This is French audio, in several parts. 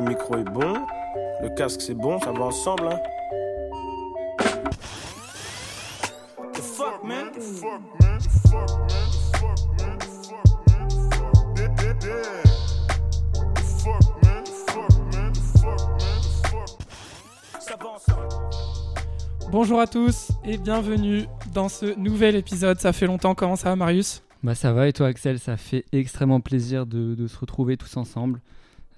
Le micro est bon, le casque c'est bon, ça va ensemble. Hein. The fuck, man? The fuck, man? The fuck, man? The fuck, man? The fuck, man? The fuck, yeah, yeah, yeah. The fuck, man? The fuck, man? The fuck, man? The fuck. Ça va ensemble. Bonjour à tous et bienvenue dans ce nouvel épisode. Ça fait longtemps, comment ça va Marius? Bah ça va et toi Axel, ça fait extrêmement plaisir de, de se retrouver tous ensemble.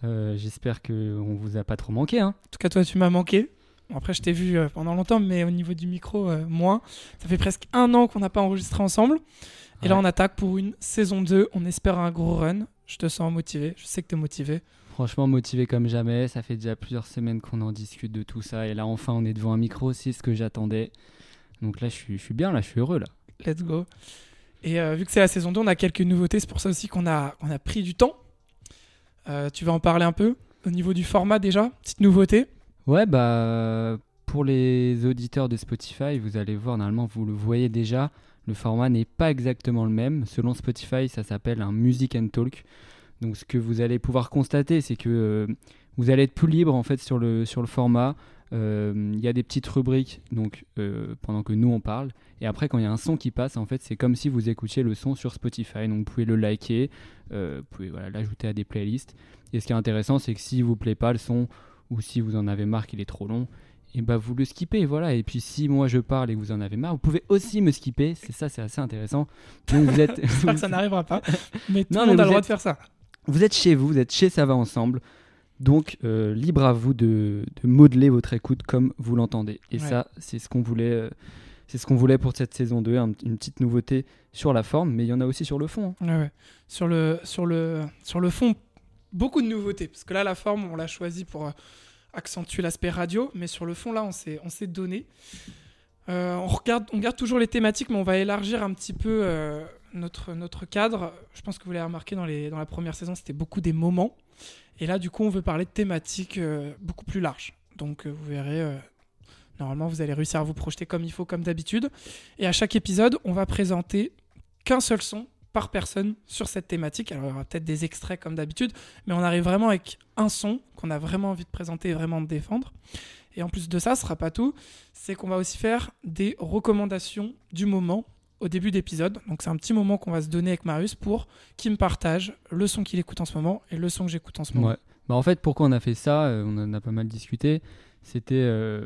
Euh, J'espère qu'on vous a pas trop manqué. Hein. En tout cas, toi, tu m'as manqué. Après, je t'ai vu euh, pendant longtemps, mais au niveau du micro, euh, moins. Ça fait presque un an qu'on n'a pas enregistré ensemble. Et là, on attaque pour une saison 2. On espère un gros run. Je te sens motivé. Je sais que tu es motivé. Franchement motivé comme jamais, ça fait déjà plusieurs semaines qu'on en discute de tout ça et là enfin on est devant un micro, c'est ce que j'attendais. Donc là je suis, je suis bien, là je suis heureux là. Let's go. Et euh, vu que c'est la saison 2, on a quelques nouveautés. C'est pour ça aussi qu'on a, qu'on a pris du temps. Euh, tu vas en parler un peu au niveau du format déjà Petite nouveauté Ouais bah pour les auditeurs de Spotify, vous allez voir, normalement vous le voyez déjà, le format n'est pas exactement le même. Selon Spotify ça s'appelle un Music and Talk. Donc ce que vous allez pouvoir constater c'est que euh, vous allez être plus libre en fait sur le, sur le format. Euh, Il y a des petites rubriques donc euh, pendant que nous on parle et après quand il y a un son qui passe en fait c'est comme si vous écoutiez le son sur Spotify donc vous pouvez le liker, euh, vous pouvez voilà, l'ajouter à des playlists et ce qui est intéressant c'est que si vous plaît pas le son ou si vous en avez marre qu'il est trop long et bah vous le skippez voilà et puis si moi je parle et que vous en avez marre vous pouvez aussi me skipper c'est ça c'est assez intéressant donc vous êtes J'espère que ça n'arrivera pas. Mais tout Non, le monde a le droit êtes- de faire ça. vous êtes chez vous, vous êtes chez Ça va ensemble. Donc, euh, libre à vous de, de modeler votre écoute comme vous l'entendez. Et Ouais. ça, c'est ce qu'on voulait, euh, c'est ce qu'on voulait pour cette saison 2, un- une petite nouveauté sur la forme, mais il y en a aussi sur le fond. hein. Ouais, ouais. Sur, le, sur, le, sur le fond, beaucoup de nouveautés. Parce que là, la forme, on l'a choisi pour euh, accentuer l'aspect radio. Mais sur le fond, là, on s'est on s'est donné. On, regarde, on garde toujours les thématiques, mais on va élargir un petit peu notre, notre cadre. Je pense que vous l'avez remarqué dans, les, dans la première saison, c'était beaucoup des moments. Et là, du coup, on veut parler de thématiques euh, beaucoup plus larges. Donc, euh, vous verrez, euh, normalement, vous allez réussir à vous projeter comme il faut, comme d'habitude. Et à chaque épisode, on va présenter qu'un seul son par personne sur cette thématique. Alors, il y aura peut-être des extraits comme d'habitude, mais on arrive vraiment avec un son qu'on a vraiment envie de présenter et vraiment de défendre. Et en plus de ça, ce sera pas tout, c'est qu'on va aussi faire des recommandations du moment au début d'épisode. Donc c'est un petit moment qu'on va se donner avec Marius pour qu'il me partage le son qu'il écoute en ce moment et le son que j'écoute en ce moment. Bah, en fait, pourquoi on a fait ça euh, On en a pas mal discuté. C'était euh,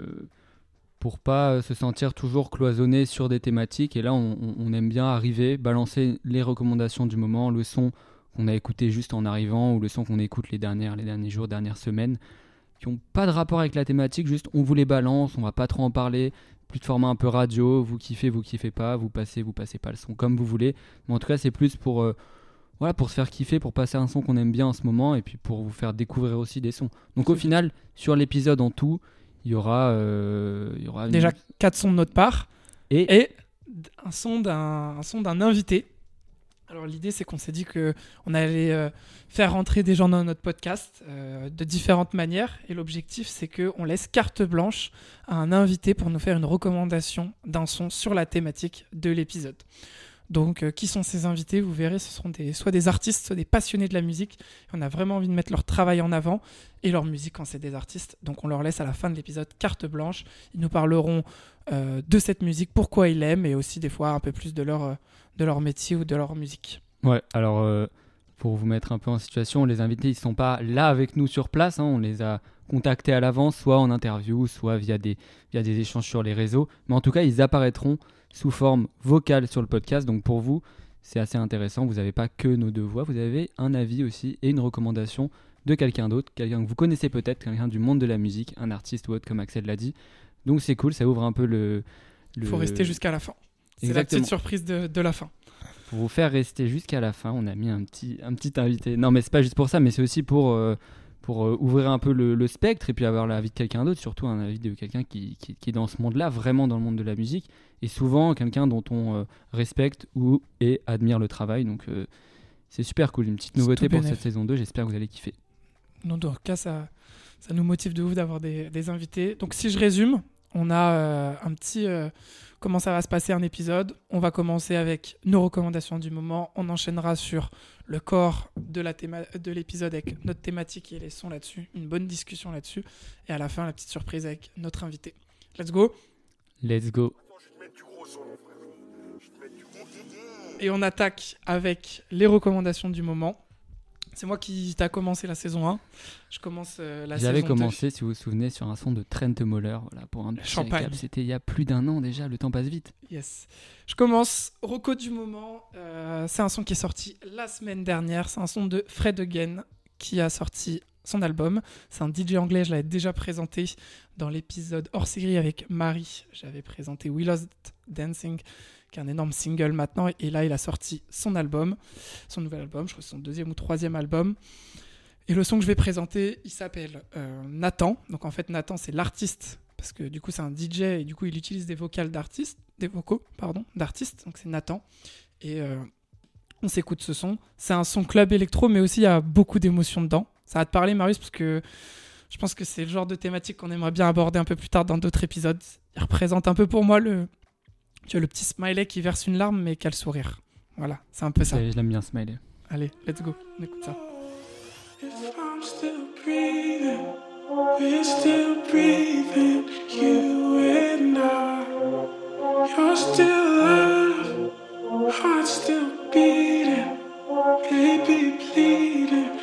pour pas euh, se sentir toujours cloisonné sur des thématiques. Et là, on- on aime bien arriver, balancer les recommandations du moment, le son qu'on a écouté juste en arrivant ou le son qu'on écoute les, dernières, les derniers jours, dernières semaines, qui n'ont pas de rapport avec la thématique, juste on vous les balance, on va pas trop en parler. Plus de format un peu radio, vous kiffez, vous kiffez pas, vous passez, vous passez pas le son comme vous voulez. Mais en tout cas, c'est plus pour, euh, voilà, pour se faire kiffer, pour passer un son qu'on aime bien en ce moment et puis pour vous faire découvrir aussi des sons. Donc au final, sur l'épisode en tout, il y aura, euh, il y aura une- Déjà quatre sons de notre part et, et un son d'un un son d'un invité. Alors l'idée c'est qu'on s'est dit que on allait euh, faire rentrer des gens dans notre podcast euh, de différentes manières et l'objectif c'est que on laisse carte blanche à un invité pour nous faire une recommandation d'un son sur la thématique de l'épisode. Donc euh, qui sont ces invités Vous verrez, ce seront soit des artistes, soit des passionnés de la musique. On a vraiment envie de mettre leur travail en avant et leur musique quand c'est des artistes. Donc on leur laisse à la fin de l'épisode carte blanche. Ils nous parleront euh, de cette musique, pourquoi ils l'aiment et aussi des fois un peu plus de leur, euh, de leur métier ou de leur musique. ouais. Alors pour vous mettre un peu en situation, les invités ils sont pas là avec nous sur place, hein, on les a contactés à l'avance, soit en interview, soit via des via des échanges sur les réseaux. Mais en tout cas, ils apparaîtront sous forme vocale sur le podcast. Donc pour vous, c'est assez intéressant. Vous n'avez pas que nos deux voix, vous avez un avis aussi et une recommandation de quelqu'un d'autre, quelqu'un que vous connaissez peut-être, quelqu'un du monde de la musique, un artiste ou autre comme Axel l'a dit. Donc c'est cool, ça ouvre un peu le. Il faut rester jusqu'à la fin. C'est la petite surprise de, de la fin. Pour vous faire rester jusqu'à la fin, on a mis un petit, un petit invité. Non, mais c'est pas juste pour ça, mais c'est aussi pour, euh, pour euh, ouvrir un peu le, le spectre et puis avoir l'avis de quelqu'un d'autre, surtout un avis de quelqu'un qui, qui, qui est dans ce monde-là, vraiment dans le monde de la musique, et souvent quelqu'un dont on euh, respecte ou et admire le travail. Donc euh, c'est super cool, une petite nouveauté pour cette saison 2, j'espère que vous allez kiffer. Donc, dans le cas, ça, ça nous motive de ouf d'avoir des, des invités. Donc, si je résume, On a euh, un petit. euh, comment ça va se passer un épisode On va commencer avec nos recommandations du moment. On enchaînera sur le corps de la théma- de l'épisode avec notre thématique et les sons là-dessus. Une bonne discussion là-dessus. Et à la fin, la petite surprise avec notre invité. Let's go Let's go. Et on attaque avec les recommandations du moment. C'est moi qui t'a commencé la saison 1. Je commence euh, la saison J'avais 2. commencé, si vous vous souvenez, sur un son de Trent Moller. Voilà, pour un petit Champagne. récap. C'était il y a plus d'un an déjà, le temps passe vite. Yes. Je commence. Roco du moment. euh, c'est un son qui est sorti la semaine dernière. C'est un son de Fred Again qui a sorti son album. C'est un DJ anglais. Je l'avais déjà présenté dans l'épisode hors série avec Marie. J'avais présenté We Lost Dancing, un énorme single maintenant. Et là, il a sorti son album, son nouvel album. Je crois son deuxième ou troisième album. Et le son que je vais présenter, il s'appelle euh, Nathan. Donc en fait, Nathan, c'est l'artiste parce que du coup c'est un DJ et du coup il utilise des vocales d'artistes, des vocaux pardon d'artistes. Donc c'est Nathan et euh, on s'écoute ce son. C'est un son club électro, mais aussi il y a beaucoup d'émotions dedans. Ça va te parler Marius parce que je pense que c'est le genre de thématique qu'on aimerait bien aborder un peu plus tard dans d'autres épisodes. Il représente un peu pour moi le tu vois, le petit smiley qui verse une larme mais qui a le sourire. Voilà, c'est un peu ça. Je l'aime bien, Smiley. Allez, let's go, on écoute ça. If I'm still breathing, we're still breathing, you and I. You're still alive, heart still beating, baby bleeding,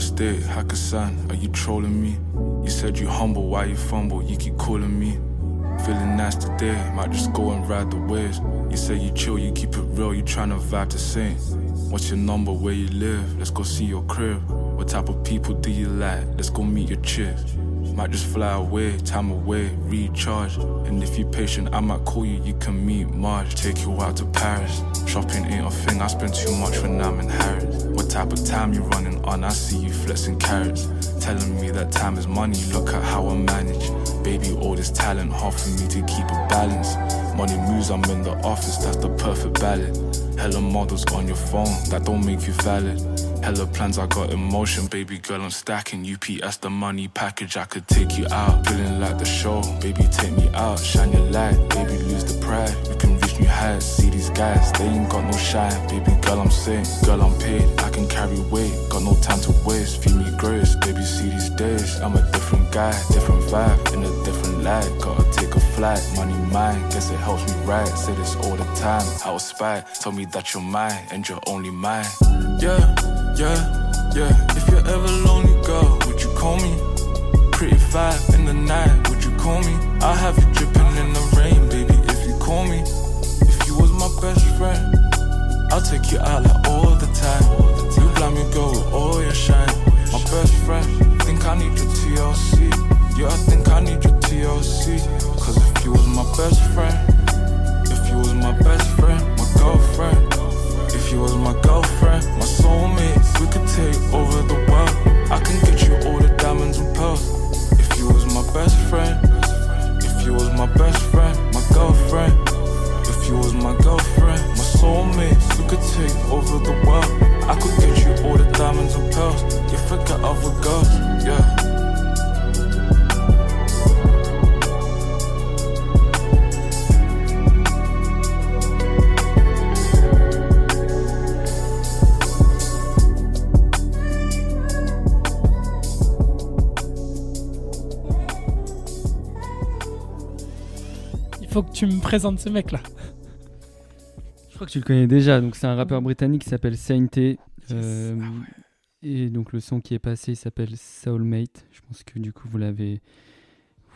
First date, Hakkasan, are you trolling me? You said you humble, why you fumble? You keep calling me. Feeling nice today, might just go and ride the waves. You say you chill, you keep it real, you tryna vibe the same. What's your number, where you live? Let's go see your crib. What type of people do you like? Let's go meet your chick. Might just fly away, time away, recharge. And if you're patient, I might call you, you can meet Marge. Take you out to Paris. Shopping ain't a thing, I spend too much when I'm in Harrods. Type of time you're running on? I see you flexing carrots. Telling me that time is money, look at how I manage. Baby, all this talent, hard for me to keep a balance. Money moves, I'm in the office, that's the perfect balance. Hella models on your phone, that don't make you valid. Hella plans, I got emotion, baby girl, I'm stacking. UPS the money package, I could take you out. Feeling like the show, baby, take me out. Shine your light, baby, lose the pride. We can reach new heights, see these guys, they ain't got no shine. Baby girl, I'm sick, girl, I'm paid. I can carry weight, got no time to waste. Feed me grace, baby, see these days. I'm a different guy, different vibe, in a different light. Gotta take a flight, money mine, guess it helps me right. Say this all the time, I was spy. Tell me that you're mine, and you're only mine. Yeah, yeah, yeah. If you're ever lonely, girl, would you call me? Pretty five in the night, would you call me? I'll have you dripping in the rain, baby, if you call me. If you was my best friend, I'll take you out like all the time. You blind me, girl, with all your shine. My best friend, think I need your TLC. Yeah, I think I need your TLC. Cause if you was my best friend, if you was my best friend, my girlfriend. If you was my girlfriend, my soulmate, we could take over the world. I can get you all the diamonds and pearls. If you was my best friend, if you was my best friend, my girlfriend. If you was my girlfriend, my soulmate, we could take over the world. I could get you all the diamonds and pearls. You forget other girls, yeah. Tu me présentes ce mec là. Je crois que tu le connais déjà. Donc, c'est un rappeur britannique qui s'appelle Sainté. Euh, Ah ouais. Et donc, le son qui est passé il s'appelle Soulmate. Je pense que du coup, vous l'avez,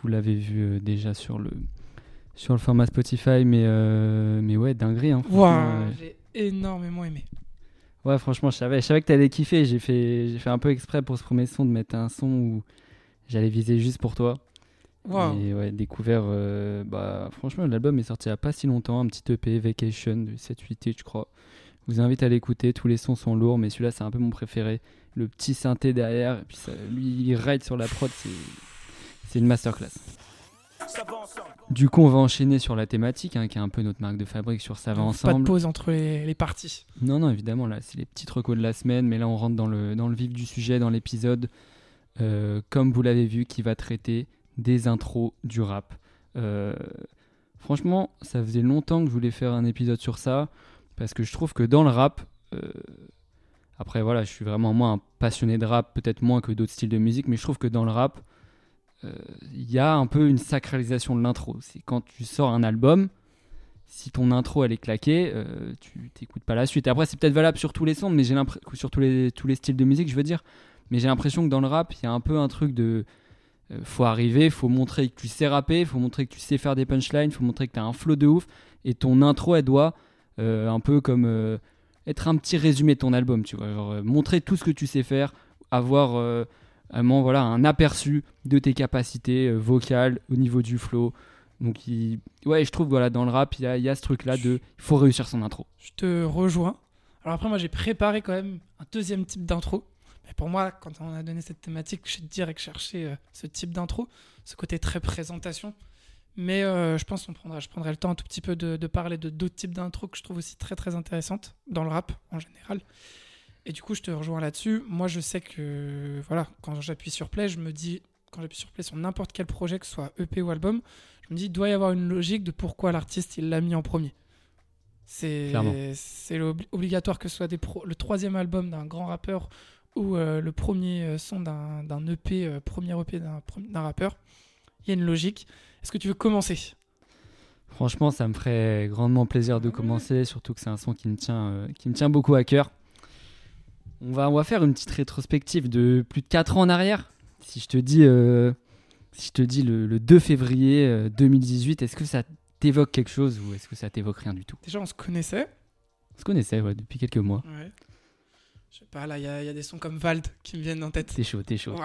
vous l'avez vu euh, déjà sur le, sur le format Spotify. Mais, euh, mais ouais, dinguerie. Hein, ouais. j'ai énormément aimé. Ouais, franchement, je savais, je savais que t'allais kiffer. J'ai fait, j'ai fait un peu exprès pour ce premier son de mettre un son où j'allais viser juste pour toi. Et ouais, découvert. euh, bah, franchement, l'album est sorti il n'y a pas si longtemps. Un petit EP, Vacation, de 7-8 titres, je crois. Je vous invite à l'écouter. Tous les sons sont lourds, mais celui-là, c'est un peu mon préféré. Le petit synthé derrière, et puis ça, lui, il ride sur la prod, c'est, une masterclass. Du coup, on va enchaîner sur la thématique, hein, qui est un peu notre marque de fabrique sur Ça va Pas de ensemble. pause entre les, les parties. Non, non, évidemment, là, c'est les petites recos de la semaine, mais là, on rentre dans le, dans le vif du sujet, dans l'épisode, euh, comme vous l'avez vu, qui va traiter des intros du rap. Euh, franchement, ça faisait longtemps que je voulais faire un épisode sur ça, parce que je trouve que dans le rap, euh, après, voilà, je suis vraiment moi un passionné de rap, peut-être moins que d'autres styles de musique, mais je trouve que dans le rap, euh, il y a un peu une sacralisation de l'intro. C'est quand tu sors un album, si ton intro elle est claquée, euh, tu t'écoutes pas la suite. Après, c'est peut-être valable sur tous les sons, mais j'ai l'impression sur tous les, styles de musique, je veux dire. Mais j'ai l'impression que dans le rap, il y a un peu un truc de euh, faut arriver, faut montrer que tu sais rapper, faut montrer que tu sais faire des punchlines, faut montrer que tu as un flow de ouf et ton intro elle doit euh, un peu comme euh, être un petit résumé de ton album, tu vois, euh, montrer tout ce que tu sais faire, avoir euh, vraiment voilà un aperçu de tes capacités euh, vocales au niveau du flow. Donc ouais, je trouve voilà dans le rap, il y y a ce truc là de il faut réussir son intro. Je te rejoins. Alors après, moi, j'ai préparé quand même un deuxième type d'intro. Mais pour moi, quand on a donné cette thématique, j'ai direct cherché euh, ce type d'intro, ce côté très présentation. Mais euh, je pense qu'on prendra, je prendrai le temps un tout petit peu de, de parler de d'autres types d'intro que je trouve aussi très très intéressantes dans le rap en général. Et du coup, je te rejoins là-dessus. Moi, je sais que voilà, quand j'appuie sur play, je me dis, quand j'appuie sur play sur n'importe quel projet, que ce soit EP ou album, je me dis, il doit y avoir une logique de pourquoi l'artiste il l'a mis en premier. C'est c'est obligatoire que ce soit des pro- le troisième album d'un grand rappeur ou euh, le premier euh, son d'un EP, euh, premier EP d'un rappeur. Il y a une logique. Est-ce que tu veux commencer? Franchement, ça me ferait grandement plaisir de commencer, surtout que c'est un son qui me tient, euh, qui me tient beaucoup à cœur. On va, on va faire une petite rétrospective de plus de 4 ans en arrière. Si je te dis, euh, si je te dis le, le 2 février euh, 2018, est-ce que ça t'évoque quelque chose ou est-ce que ça t'évoque rien du tout? Déjà, on se connaissait. On se connaissait ouais, depuis quelques mois. Ouais. Je sais pas, là, il y, y a des sons comme Vald qui me viennent en tête. T'es chaud, t'es chaud.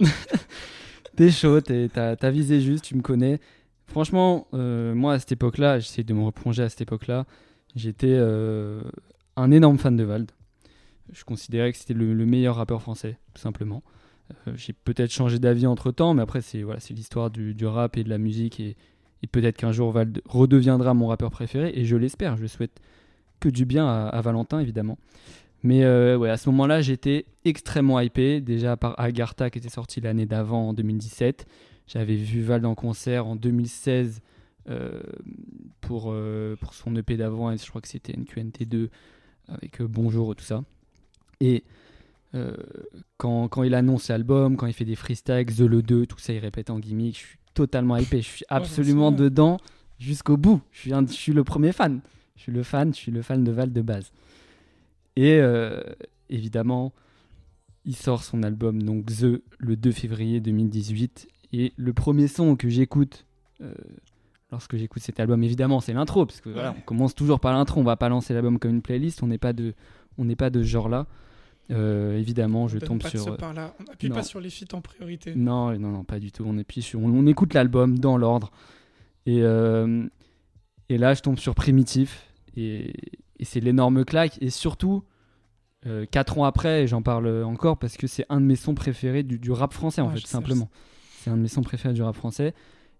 T'es chaud, t'es- t'as t'as visé juste, tu me connais. Franchement, euh, moi à cette époque-là, j'essaie de me replonger à cette époque-là, j'étais euh, un énorme fan de Vald. Je considérais que c'était le, le meilleur rappeur français, tout simplement. Euh, J'ai peut-être changé d'avis entre temps, mais après, c'est voilà, c'est l'histoire du, du rap et de la musique. Et, et peut-être qu'un jour, Vald redeviendra mon rappeur préféré, et je l'espère. Je souhaite que du bien à, à Valentin, évidemment. Mais euh, ouais, à ce moment-là, j'étais extrêmement hypé. Déjà par Agartha qui était sorti l'année d'avant, en 2017. J'avais vu Vald en concert en 2016 euh, pour, euh, pour son EP d'avant, et je crois que c'était NQNT2 avec Bonjour et tout ça. Et quand, quand il annonce l'album, quand il fait des freestyles, The Le 2, tout ça, il répète en gimmick, je suis totalement hypé. Je suis absolument dedans jusqu'au bout. Je suis, un- je suis le premier fan. Je suis le fan, je suis le fan de Val de base. Et euh, évidemment, il sort son album donc The le 2 février 2018. Et le premier son que j'écoute euh, lorsque j'écoute cet album, évidemment, c'est l'intro, parce que voilà, on commence toujours par l'intro. On va pas lancer l'album comme une playlist. On n'est pas de, on n'est pas de ce genre-là. Euh, évidemment, je On tombe pas sur. euh, pain-là. On appuie non. pas sur les feats en priorité. non, non, non, pas du tout. On, appuie sur, on, on écoute l'album dans l'ordre. Et, euh, et là, je tombe sur Primitif. Et, et c'est l'énorme claque. Et surtout, 4 ans après, j'en parle encore parce que c'est un de mes sons préférés du, du rap français, en Ouais, fait, simplement. C'est un de mes sons préférés du rap français.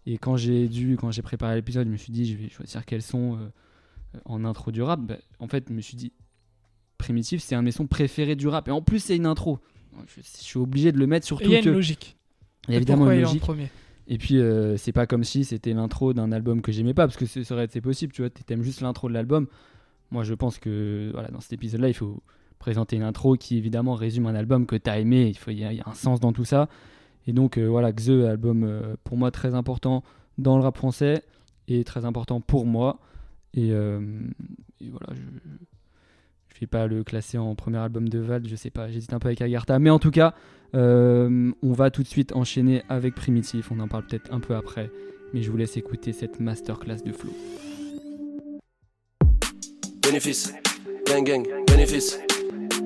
Et quand j'ai dû, quand j'ai préparé l'épisode, je me suis dit, je vais choisir quel son euh, en intro du rap. Bah, en fait, je me suis dit, Primitif, c'est un de mes sons préférés du rap. Et en plus, c'est une intro. Je, je suis obligé de le mettre, Et surtout il y a que. une logique. Il y a évidemment une logique. Et puis, euh, c'est pas comme si c'était l'intro d'un album que j'aimais pas, parce que ce serait possible, tu vois, t'aimes juste l'intro de l'album. Moi, je pense que voilà, dans cet épisode-là, il faut présenter une intro qui évidemment résume un album que t'as aimé. Il faut, y, a- un sens dans tout ça. Et donc, euh, voilà, Xe, album euh, pour moi très important dans le rap français et très important pour moi. Et, euh, voilà, je, je vais pas le classer en premier album de Val, je sais pas, j'hésite un peu avec Agartha. Mais en tout cas, on va tout de suite enchaîner avec Primitif. On en parle peut-être un peu après, mais je vous laisse écouter cette masterclass de flow. Bénéfice, gang gang, bénéfice.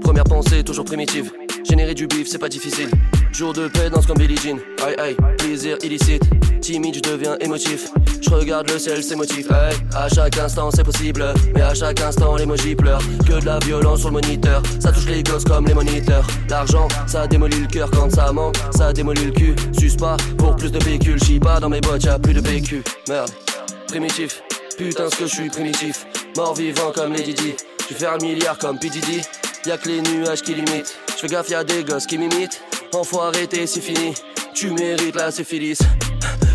Première pensée, toujours primitive. Générer du bif, c'est pas difficile. Jour de paix, danse comme Billie Jean. Aïe aïe, plaisir illicite. Timide, je deviens émotif. Je regarde le ciel, c'est motif. Aïe, à chaque instant, c'est possible. Mais à chaque instant, l'émoji pleure. Que de la violence sur le moniteur. Ça touche les gosses comme les moniteurs. L'argent, ça démolit le cœur quand ça manque. Ça démolit le cul. Suce pas pour plus de véhicules. J'y pas dans mes bottes, y'a plus de PQ. Merde, primitif. Putain, ce que je suis primitif. Mort vivant comme les Didi. Je vais faire un milliard comme P. Diddy. Y'a que les nuages qui limitent. Je fais gaffe, y'a des gosses qui m'imitent. Enfoiré, t'es c'est fini. Tu mérites la syphilis.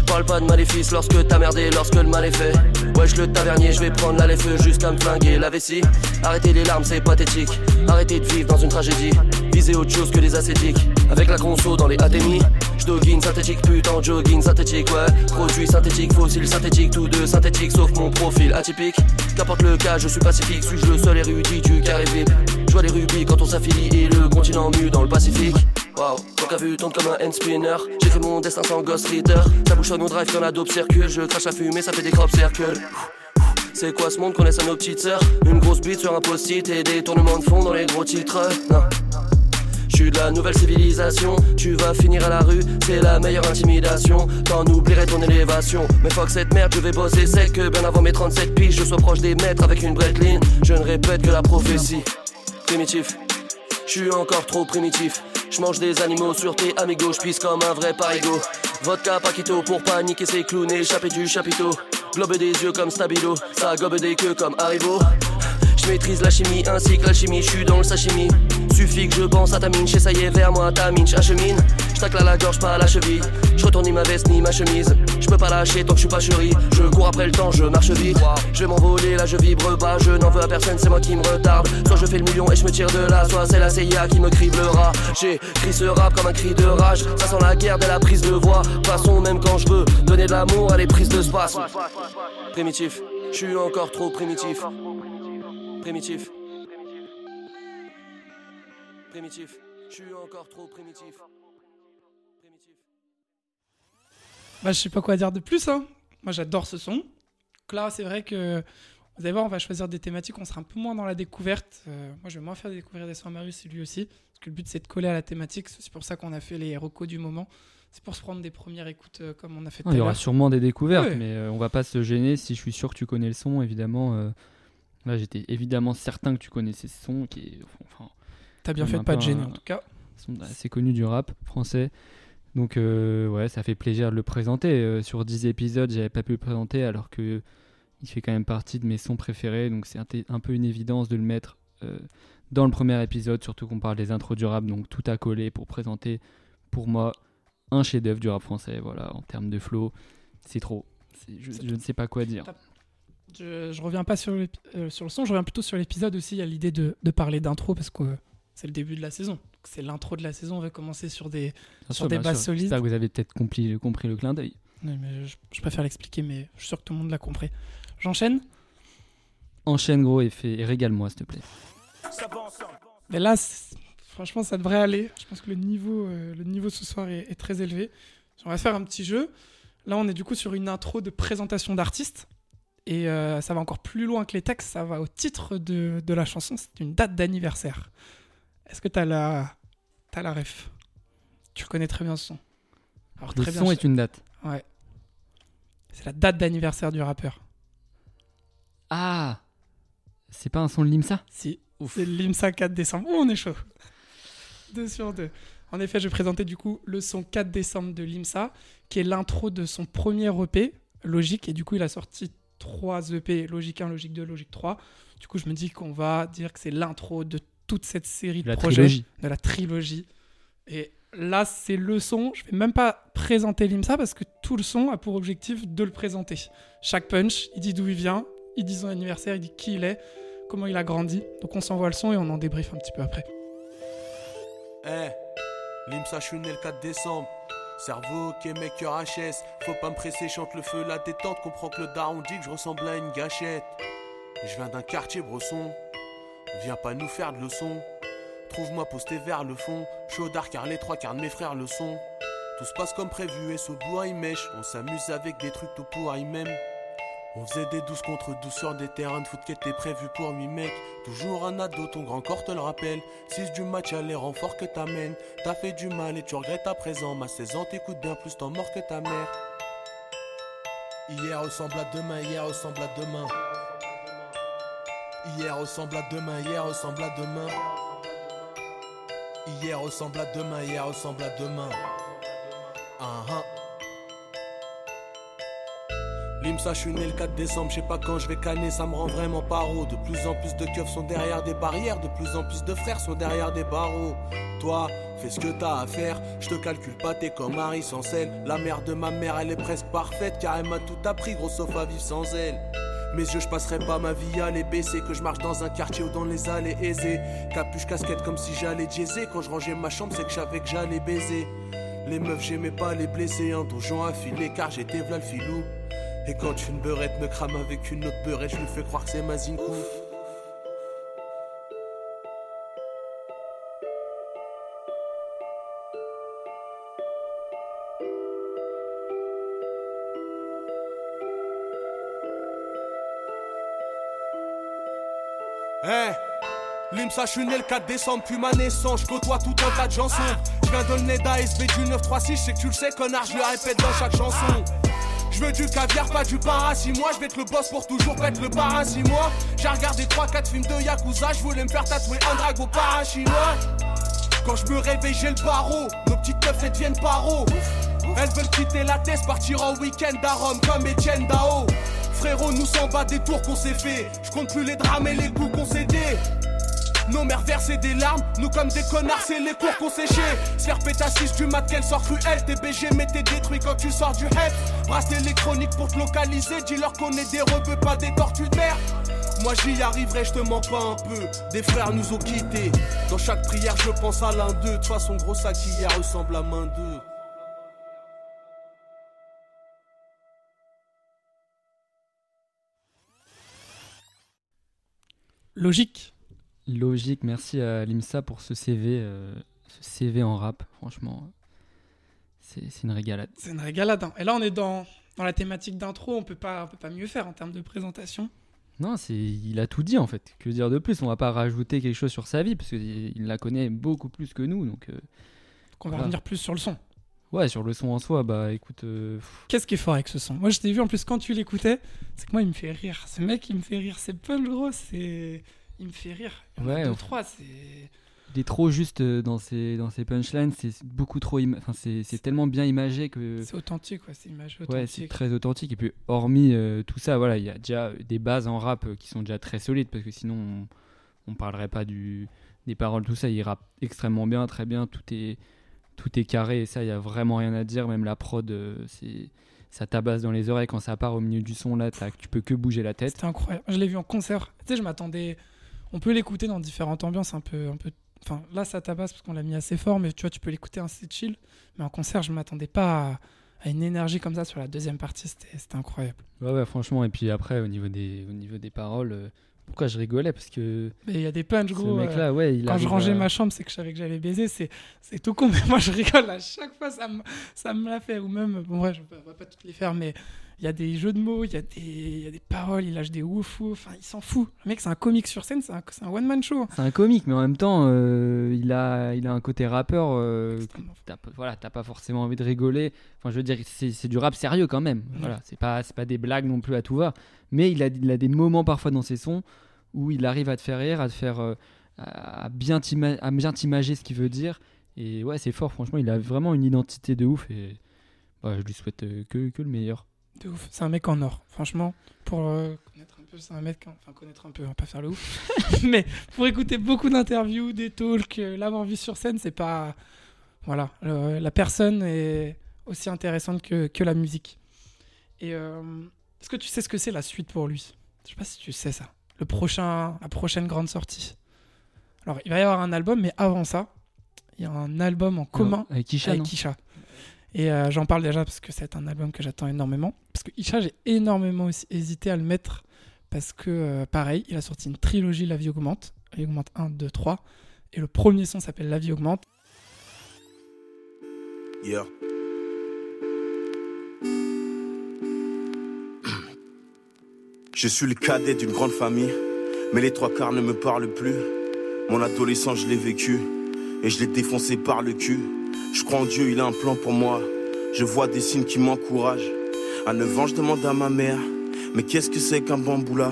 Parle pas de maléfice lorsque t'as merdé, lorsque le mal est fait. Wesh le tavernier, je vais prendre la feu jusqu'à me flinguer la vessie. Arrêtez les larmes, c'est pathétique. Arrêtez de vivre dans une tragédie. Visez autre chose que les ascétiques. Avec la conso dans les ATMI. J'doggine synthétique, putain, jogging synthétique, ouais. Produit synthétique, fossile synthétique, tous deux synthétiques, sauf mon profil atypique. Qu'importe le cas, je suis pacifique, suis-je le seul érudit du carré VIP. Je vois les rubis quand on s'affilie et le continent mu dans le Pacifique. Waouh, ton cas vu tombe comme un hand spinner. J'ai fait mon destin sans Ghost Ritter. Ça bouchonne au drive quand la dope circule. Je crache la fumée, ça fait des crop circles. C'est quoi ce monde qu'on laisse à nos petites sœurs? Une grosse bite sur un post-it et des tournements de fond dans les gros titres. Suis de la nouvelle civilisation, tu vas finir à la rue, c'est la meilleure intimidation. T'en oublierais ton élévation. Mais fuck cette merde, je vais bosser sec que bien avant mes 37 piges, je sois proche des maîtres avec une Breitling. Je ne répète que la prophétie. Primitif, je suis encore trop primitif. Je mange des animaux sur tes amigos, je pisse comme un vrai parigo. Vodka paquito pour paniquer ses clowns échapper du chapiteau. Globe des yeux comme stabilo, ça gobe des queues comme Haribo. Je maîtrise la chimie ainsi que l'alchimie, je suis dans le sashimi. Suffit que je pense à ta mine, ça y est vers moi, ta mine, j'achemine. Je à la gorge, pas à la cheville. Je retourne ni ma veste ni ma chemise. Je peux pas lâcher tant que je suis pas chéri. Je cours après le temps, je marche vite. Je vais m'envoler, là je vibre bas. Je n'en veux à personne, c'est moi qui me retarde. Soit je fais le million et je me tire de là, soit c'est la CIA qui me criblera. J'ai cri ce rap comme un cri de rage. Ça sent la guerre dès la prise de voix. Passons même quand je veux donner de l'amour à des prises de spasme. Primitif, je suis encore trop primitif. Primitif. Primitif, je suis encore trop primitif. Primitif. Bah, je sais pas quoi dire de plus. Hein. Moi, j'adore ce son. Donc là, c'est vrai que Vous allez voir, on va choisir des thématiques, on sera un peu moins dans la découverte. Euh, moi, je vais moins faire découvrir des sons à Marius et lui aussi. Parce que le but, c'est de coller à la thématique. C'est pour ça qu'on a fait les recos du moment. C'est pour se prendre des premières écoutes euh, comme on a fait tout Non, à il y aura sûrement des découvertes, Ouais. mais euh, on va pas se gêner si je suis sûr que tu connais le son, évidemment. Là, j'étais évidemment certain que tu connaissais ce son, qui est enfin, T'as bien fait de pas te gêner, en tout cas. assez connu du rap français. Donc, euh, ouais, ça fait plaisir de le présenter. Euh, sur 10 épisodes, j'avais pas pu le présenter alors que il fait quand même partie de mes sons préférés. Donc, c'est un, peu une évidence de le mettre euh, dans le premier épisode, surtout qu'on parle des intros du rap. Donc, tout a collé pour présenter, pour moi, un chef-d'œuvre du rap français. Voilà, en termes de flow, c'est trop. C'est- Je, C'est je ne sais pas quoi dire. Je, je reviens pas sur, euh, sur le son, je reviens plutôt sur l'épisode aussi. Il y a l'idée de, de parler d'intro parce que euh, c'est le début de la saison. C'est l'intro de la saison. On va commencer sur des. Sur des bases solides. J'espère que vous avez peut-être compris, compris le clin d'œil. Oui, mais je, je préfère l'expliquer, mais je suis sûr que tout le monde l'a compris. J'enchaîne. Enchaîne gros et, fais- et régale-moi s'il te plaît. Ça va ensemble. Mais là, franchement, ça devrait aller. Je pense que le niveau, euh, le niveau ce soir est, est très élevé. On va faire un petit jeu. Là, on est du coup sur une intro de présentation d'artistes. Et euh, ça va encore plus loin que les textes. Ça va au titre de, de la chanson. C'est une date d'anniversaire. Est-ce que tu as la, t'as la ref? Tu reconnais très bien ce son. Alors, Le très bien. son je- est une date. Ouais. C'est la date d'anniversaire du rappeur. Ah C'est pas un son de Limsa? Si, c'est l'IMSA 4 décembre. Oh, on est chaud. 2 sur 2. En effet, je vais présenter du coup le son 4 décembre de l'IMSA, qui est l'intro de son premier EP, Logique. Et du coup, il a sorti 3 EP, Logique 1, Logique 2, Logique 3. Du coup, je me dis qu'on va dire que c'est l'intro de toute cette série de La projets, trilogie. de la trilogie. Et là, c'est le son. Je vais même pas présenter l'IMSA parce que tout le son a pour objectif de le présenter. Chaque punch, il dit d'où il vient, il dit son anniversaire, il dit qui il est, comment il a grandi. Donc on s'envoie le son et on en débrief un petit peu après. Eh, l'IMSA, je suis né le 4 décembre. Cerveau, ok, mec, HS. Faut pas me presser, chante le feu, la détente. Comprends que le daron dit que je ressemble à une gâchette. Et je viens d'un quartier bresson. Viens pas nous faire de leçons. Trouve-moi posté vers le fond. Chaudard car les trois quarts de mes frères le sont. Tout se passe comme prévu et ce bout il mèche. On s'amuse avec des trucs tout pourris même. On faisait des 12 contre 12 sur des terrains de foot qui étaient prévus pour 8 mecs. Toujours un ado, ton grand corps te le rappelle. 6 du match à les renforts que t'amènes. T'as fait du mal et tu regrettes à présent. Ma 16 ans t'écoute bien plus tant mort que ta mère. Hier ressemble à demain, hier ressemble à demain. Hier ressemble à demain, hier ressemble à demain. Hier ressemble à demain, hier ressemble à demain. Ah ah. L'IMSA, je suis né le 4 décembre, je sais pas quand je vais canner, ça me rend vraiment paro. De plus en plus de keufs sont derrière des barrières, de plus en plus de frères sont derrière des barreaux. Toi, fais ce que t'as à faire, je te calcule pas, t'es comme Harry sans sel. La mère de ma mère, elle est presque parfaite, car elle m'a tout appris, gros sauf à vivre sans elle. Mes yeux, je passerai pas ma vie à les baisser, que je marche dans un quartier ou dans les allées aisées. Capuche, casquette comme si j'allais diaiser, quand je rangeais ma chambre, c'est que je savais que j'allais baiser. Les meufs, j'aimais pas les blesser, un donjon affilé, car j'étais v'là le filou. Et quand une beurette me crame avec une autre beurette, je lui fais croire que c'est ma zinkou. Eh L'IMSA, je suis né le 4 décembre, puis ma naissance, je côtoie tout un tas de chansons. Je viens de le nez d'ASB du 936, je sais que tu le sais, connard, je le répète dans chaque chanson. Je veux du caviar, pas du paracimois. Je vais être le boss pour toujours pète le paracimois. J'ai regardé 3-4 films de Yakuza. Je voulais me faire tatouer un dragon parachinois. Quand je me réveille, j'ai le barreau. Nos petites meufs, elles deviennent paro. Elles veulent quitter la thèse, partir en week-end à Rome comme Etienne Dao. Frérot, nous s'en bat des tours qu'on s'est fait. Je compte plus les drames et les coups qu'on s'est dit. Nos mères versaient des larmes, nous comme des connards, c'est les cours qu'on séchait. Se faire péter à 6 du mat, qu'elle sort cruelle. TBG, mais t'es détruit quand tu sors du head. Brasse électronique pour te localiser, dis-leur qu'on est des rebeux, pas des tortues de mer. Moi j'y arriverai, je te mens pas un peu. Des frères nous ont quittés. Dans chaque prière, je pense à l'un d'eux. De toute façon, gros sac hier ressemble à main d'eux. Logique. Logique, merci à l'IMSA pour ce CV, euh, ce CV en rap, franchement. C'est une régalade. C'est une régalade. hein. Et là, on est dans, dans la thématique d'intro. On peut pas, on peut pas mieux faire en termes de présentation. Non, c'est il a tout dit en fait. Que dire de plus? On va pas rajouter quelque chose sur sa vie parce qu'il il la connaît beaucoup plus que nous. Donc, euh, Donc on va revenir plus sur le son. ouais, sur le son en soi, bah écoute, euh, Qu'est-ce qui est fort avec ce son? Moi, je t'ai vu en plus quand tu l'écoutais, c'est que moi, il me fait rire. Ce mec, il me fait rire. C'est punch, gros. C'est. Il me fait rire. Il Ouais, deux, trois. C'est. il est trop juste euh, dans ses dans ses punchlines. C'est beaucoup trop, enfin c'est c'est tellement bien imagé que C'est authentique, quoi. C'est image ouais, c'est authentique. très authentique. Et puis hormis euh, tout ça, voilà, il y a déjà des bases en rap euh, qui sont déjà très solides parce que sinon on, on parlerait pas du des paroles, tout ça. Il rappe extrêmement bien, très bien. Tout est tout est carré et ça, il y a vraiment rien à dire. Même la prod, c'est ça tabasse dans les oreilles quand ça part au milieu du son là. Tu peux que bouger la tête. C'était incroyable. Je l'ai vu en concert. Tu sais, je m'attendais. On peut l'écouter dans différentes ambiances, un peu, un peu. Enfin, là, ça tabasse parce qu'on l'a mis assez fort, mais tu vois, tu peux l'écouter assez chill. Mais en concert, je m'attendais pas à, à une énergie comme ça sur la deuxième partie. C'était incroyable. Ouais, ouais, franchement. Et puis après, au niveau des au niveau des paroles, euh, pourquoi je rigolais? Parce que Mais il y a des punchs, gros. euh, mec-là, ouais, il quand je rangeais à- ma chambre, c'est que je savais que j'allais baiser. C'est, c'est tout con, mais moi je rigole à chaque fois, ça me, ça me l'a fait. Ou même, bon, ouais, je ne vais pas toutes les faire, mais il y a des jeux de mots, il y, a des- il y a des paroles, il lâche des ouf Enfin, il s'en fout. Le mec, c'est un comique sur scène, c'est un, un one-man show. C'est un comique, mais en même temps, euh, il, a, il a un côté rappeur. euh, t'as pas- voilà, t'as pas forcément envie de rigoler. Enfin, je veux dire, c'est du rap sérieux quand même. Ouais. Voilà, c'est pas, c'est pas des blagues non plus à tout va. Mais il a, il a des moments parfois dans ses sons où il arrive à te faire rire, à te faire, euh, bien à bien t'imager ce qu'il veut dire. Et ouais, c'est fort. Franchement, il a vraiment une identité de ouf. Et bah, je lui souhaite euh, que, que le meilleur. De ouf. C'est un mec en or, franchement. Pour euh, connaître un peu, c'est un mec. Enfin, connaître un peu, on va pas faire le ouf. Mais pour écouter beaucoup d'interviews, des talks, euh, l'avoir vu sur scène, c'est pas. Voilà. le- la personne est aussi intéressante que, que la musique. Et euh, est-ce que tu sais ce que c'est la suite pour lui? Je sais pas si tu sais ça. Le prochain, la prochaine grande sortie. Alors, il va y avoir un album, mais avant ça, il y a un album en commun Avec Kisha, avec non? Isha. Et euh, j'en parle déjà parce que c'est un album que j'attends énormément. Parce que Isha, j'ai énormément hésité à le mettre parce que, euh, pareil, il a sorti une trilogie La vie augmente. La vie augmente 1, 2, 3. Et le premier son s'appelle La vie augmente. Yeah. Je suis le cadet d'une grande famille, mais les trois quarts ne me parlent plus. Mon adolescence, je l'ai vécu, et je l'ai défoncé par le cul. Je crois en Dieu, il a un plan pour moi. Je vois des signes qui m'encouragent. À 9 ans, je demande à ma mère, mais qu'est-ce que c'est qu'un bamboula?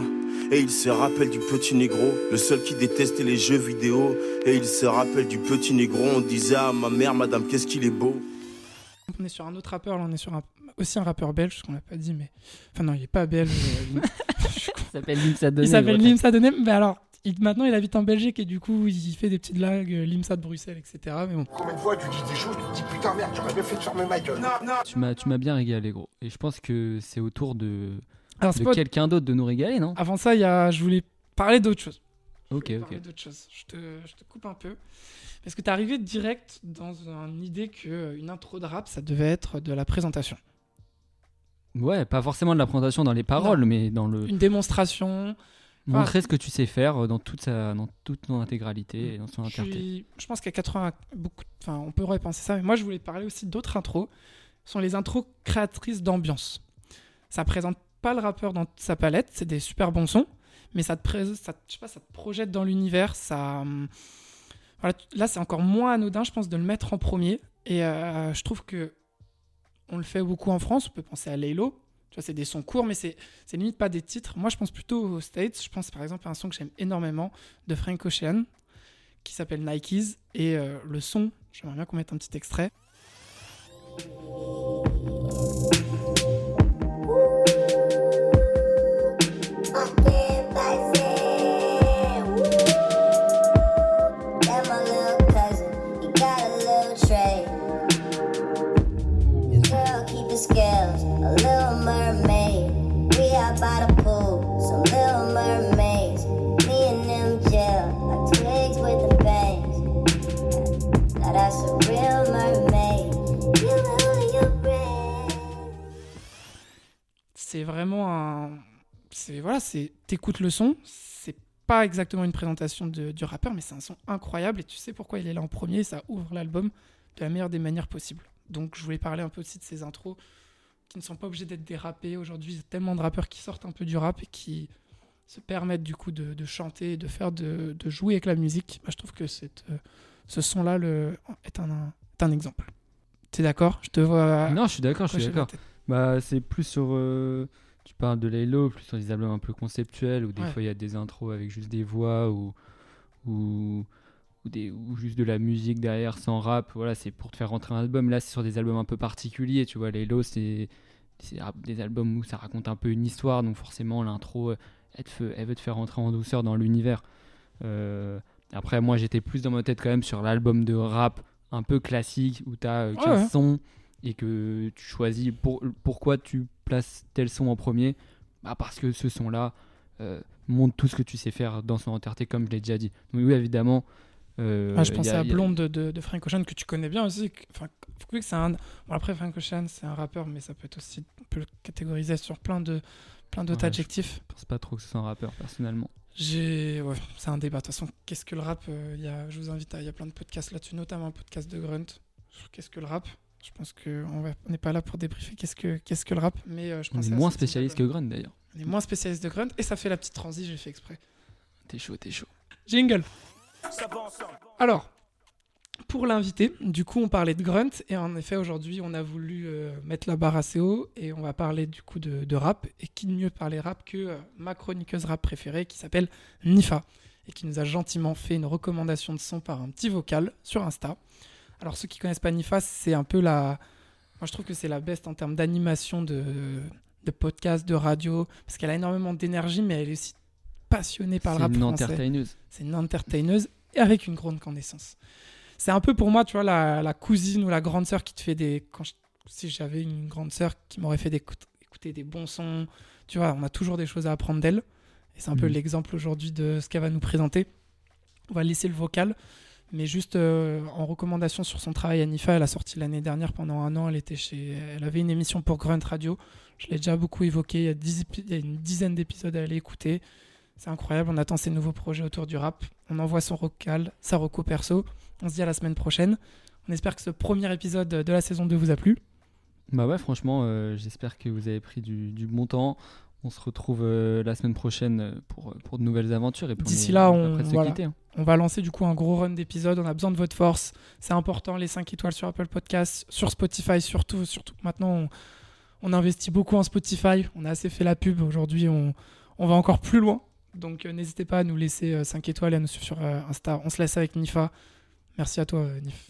Et il se rappelle du petit négro, le seul qui détestait les jeux vidéo. Et il se rappelle du petit négro, on disait à ma mère, madame, qu'est-ce qu'il est beau. On est sur un autre rappeur, là on est sur un- aussi un rappeur belge, ce qu'on n'a pas dit, mais. Enfin, non, il est pas belge. euh, il- s'appelle Limsa il s'appelle Limsa Denem. Mais alors, il- maintenant il habite en Belgique et du coup il fait des petites blagues, euh, Limsa de Bruxelles, etc. Mais bon. Combien de fois tu dis des choses, tu te dis putain merde, j'aurais bien fait de fermer ma gueule. Non, non. Tu m'as, tu m'as bien régalé, gros. Et je pense que c'est au tour de, Alors, de pas- quelqu'un d'autre de nous régaler, non? Avant ça, il y a... je voulais parler d'autre chose. Ok, ok. parler d'autre chose. Je te, je te coupe un peu. Parce que t'es arrivé direct dans une idée qu'une intro de rap, ça devait être de la présentation. Ouais, pas forcément de la présentation dans les paroles, mais dans le Une démonstration. Montrer ce que tu sais faire euh, dans toute sa, dans toute son intégralité et dans son Je, entièreté. suis- je pense qu'à 80, beaucoup, enfin, on pourrait penser ça, mais moi je voulais parler aussi d'autres intros. Ce sont les intros créatrices d'ambiance. Ça présente pas le rappeur dans sa palette, c'est des super bons sons, mais ça te, pré- ça, je sais pas, ça te projette dans l'univers. Ça, hum, voilà, là c'est encore moins anodin, je pense, de le mettre en premier. Et euh, je trouve que on le fait beaucoup en France. On peut penser à Laylo. C'est des sons courts, mais c'est limite pas des titres. Moi, je pense plutôt aux States. Je pense par exemple à un son que j'aime énormément de Frank Ocean qui s'appelle Nikes. Et euh, le son, j'aimerais bien qu'on mette un petit extrait. Vraiment un. C'est voilà, c'est t'écoutes le son. C'est pas exactement une présentation de- du rappeur, mais c'est un son incroyable et tu sais pourquoi il est là en premier. Ça ouvre l'album de la meilleure des manières possibles. Donc je voulais parler un peu aussi de ces intros qui ne sont pas obligés d'être dérapés. Aujourd'hui, il y a tellement de rappeurs qui sortent un peu du rap et qui se permettre du coup de, de chanter, de faire, de, de jouer avec la musique, bah, je trouve que cette, euh, ce son-là le, est, un, un- est un exemple. T'es d'accord? Je te vois. Non, je suis d'accord, je suis d'accord. Bah, c'est plus sur. euh, tu parles de Laylo, plus sur des albums un peu conceptuels, où des Ouais. fois il y a des intros avec juste des voix ou, ou, ou, des, ou juste de la musique derrière sans rap. Voilà, c'est pour te faire rentrer un album. Là, c'est sur des albums un peu particuliers, tu vois. Laylo, c'est des albums où ça raconte un peu une histoire, donc forcément, l'intro, euh, elle, elle veut te faire rentrer en douceur dans l'univers. Euh, après, moi, j'étais plus dans ma tête quand même sur l'album de rap un peu classique où tu as 15 ouais. sons et que tu choisis pour, pourquoi tu places tel son en premier. Bah parce que ce son-là euh, montre tout ce que tu sais faire dans son entièreté, comme je l'ai déjà dit. Donc, oui, évidemment. euh, Ah, je pensais a- à a- Blonde de, de, de Frank Ocean que tu connais bien aussi. Enfin, que c'est un. Bon, après, Frank Ocean, c'est un rappeur, mais ça peut être aussi. On peut le catégoriser sur plein de plein d'autres Ouais, adjectifs. Je pense pas trop que ce soit un rappeur, personnellement. J'ai. Ouais, c'est un débat. De toute façon, qu'est-ce que le rap euh, y a... Je vous invite à. Il y a plein de podcasts là-dessus, notamment un podcast de Grunt sur qu'est-ce que le rap. Je pense qu'on on n'est pas là pour débriefer qu'est-ce que, qu'est-ce que le rap, mais euh, je On est moins spécialiste que Grunt d'ailleurs. On est moins spécialiste de Grunt et ça fait la petite transi, j'ai fait exprès. T'es chaud, t'es chaud. Jingle. Alors, pour l'invité, du coup, on parlait de Grunt et en effet, aujourd'hui, on a voulu euh, mettre la barre assez haut et on va parler du coup de, de rap. Et qui de mieux parler rap que euh, ma chroniqueuse rap préférée qui s'appelle Nifa et qui nous a gentiment fait une recommandation de son par un petit vocal sur Insta. Alors, ceux qui connaissent pas c'est un peu la. Moi, je trouve que c'est la best en termes d'animation de, de podcast, de radio, parce qu'elle a énormément d'énergie, mais elle est aussi passionnée par C'est le rap une français. entertaineuse. C'est une entertaineuse et avec une grande connaissance. C'est un peu pour moi, tu vois, la, la cousine ou la grande sœur qui te fait des. Quand je- si j'avais une grande sœur qui m'aurait fait des- écouter des bons sons, tu vois, on a toujours des choses à apprendre d'elle. Et c'est un peu Mhm. l'exemple aujourd'hui de ce qu'elle va nous présenter. On va laisser le vocal, mais juste euh, en recommandation sur son travail à Nifa, elle a sorti l'année dernière pendant un an. Elle était chez, elle avait une émission pour Grunt Radio. Je l'ai déjà beaucoup évoqué. Il y a, une dizaine d'épisodes à aller écouter. C'est incroyable. On attend ses nouveaux projets autour du rap. On envoie son vocal, sa reco perso. On se dit à la semaine prochaine. On espère que ce premier épisode de la saison 2 vous a plu. Bah ouais, franchement, euh, j'espère que vous avez pris du bon temps. On se retrouve euh, la semaine prochaine euh, pour, euh, pour de nouvelles aventures. et D'ici là, on- voilà. quitter, hein. On va lancer du coup un gros run d'épisodes. On a besoin de votre force. C'est important, les 5 étoiles sur Apple Podcasts, sur Spotify surtout. surtout. Maintenant, on, on investit beaucoup en Spotify. On a assez fait la pub. Aujourd'hui, on, on va encore plus loin. Donc, euh, n'hésitez pas à nous laisser 5 étoiles et à nous suivre sur euh, Insta. On se laisse avec Nifa. Merci à toi, euh, Nif.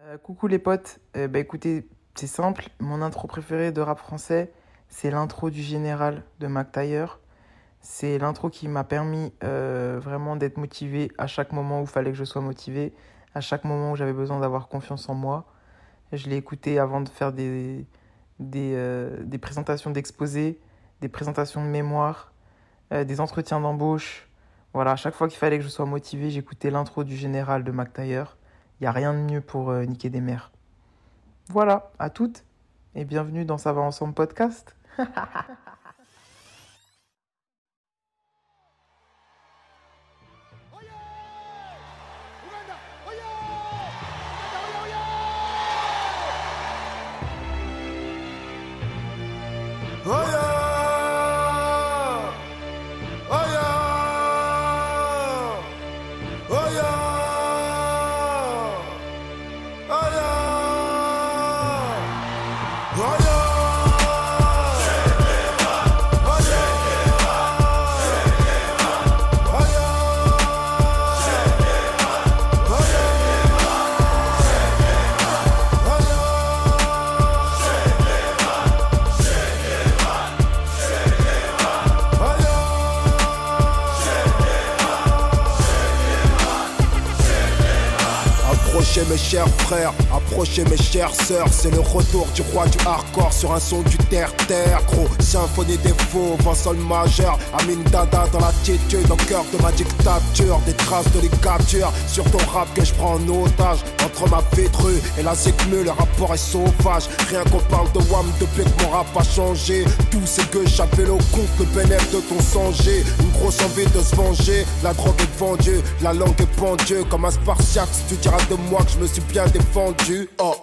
Euh, coucou les potes, Euh, bah écoutez, c'est simple, mon intro préférée de rap français, c'est l'intro du Général de Mac Taylor. C'est l'intro qui m'a permis euh, vraiment d'être motivé à chaque moment où il fallait que je sois motivé, à chaque moment où j'avais besoin d'avoir confiance en moi. Je l'ai écouté avant de faire des, des, euh, présentations d'exposés, des présentations de mémoire, euh, des entretiens d'embauche. Voilà, à chaque fois qu'il fallait que je sois motivé, j'écoutais l'intro du Général de Mac Taylor. Il n'y a rien de mieux pour niquer des mères. Voilà, à toutes et bienvenue dans Ça va ensemble podcast. chers frères, approchez mes chères sœurs, c'est le retour du roi du hardcore sur un son du terre-terre, gros. Symphonie des faux, vent sol majeur, Amin Dada dans l'attitude, au cœur de ma dictature, des traces de ligature sur ton rap que je prends en otage. Entre ma vétrue et la zikmu, le rapport est sauvage. Rien qu'on parle de WAM depuis que mon rap a changé. Tout c'est que j'avais le compte, le bénéfice de ton songer. Une grosse envie de se venger, la drogue est vendue, la langue est pendue comme un spartiate. Tu diras de moi que je me suis bien défendu. Oh.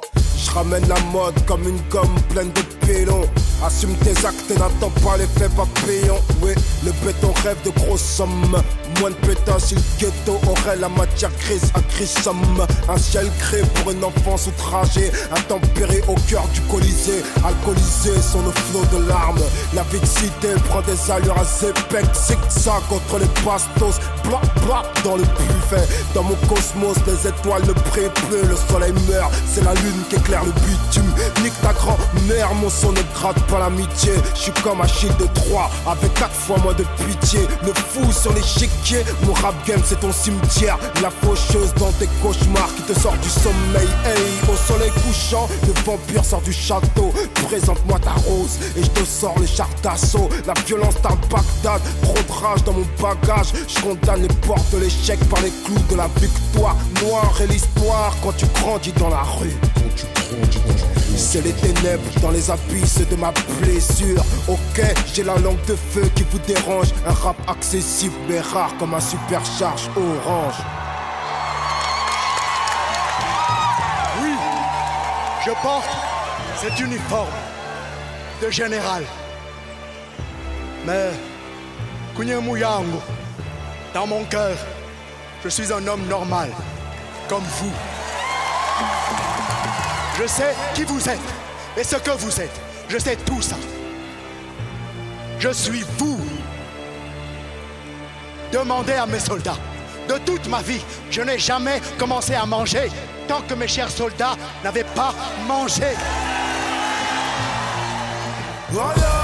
Je ramène la mode comme une gomme pleine de pélons. Assume tes actes et n'attends pas l'effet papillon. Oui, le béton rêve de grosses sommes. Moins de si le ghetto aurait la matière grise à somme. Un ciel créé pour une enfance outragée. Intempéré au cœur du colisée. Alcoolisé sur le flot de larmes. La vie prend des allures à zépec. Zigzag contre les bastos. Blac, blac dans le buffet. Dans mon cosmos, les étoiles ne brillent plus. Le soleil meurt, c'est la lune qui éclaire le bitume. Nique ta grand-mère, mon son ne gratte Je suis comme Achille de Troie, avec quatre fois moins de pitié. Le fou sur l'échiquier, mon rap game c'est ton cimetière. La faucheuse dans tes cauchemars qui te sort du sommeil. Hey, au soleil couchant, le vampire sort du château. Présente-moi ta rose et je te sors les chars d'assaut. La violence d'un Bagdad, trop de rage dans mon bagage. Je condamne les portes de l'échec par les clous de la victoire. Noir et l'histoire quand tu grandis dans la rue. C'est les ténèbres dans les abysses de ma blessure. Ok, j'ai la langue de feu qui vous dérange. Un rap accessible mais rare comme un supercharge orange. Oui, je porte cet uniforme de général. Mais, Kunyamuyango, dans mon cœur, je suis un homme normal, comme vous. Je sais qui vous êtes et ce que vous êtes. Je sais tout ça. Je suis vous. Demandez à mes soldats. De toute ma vie, je n'ai jamais commencé à manger tant que mes chers soldats n'avaient pas mangé. Ça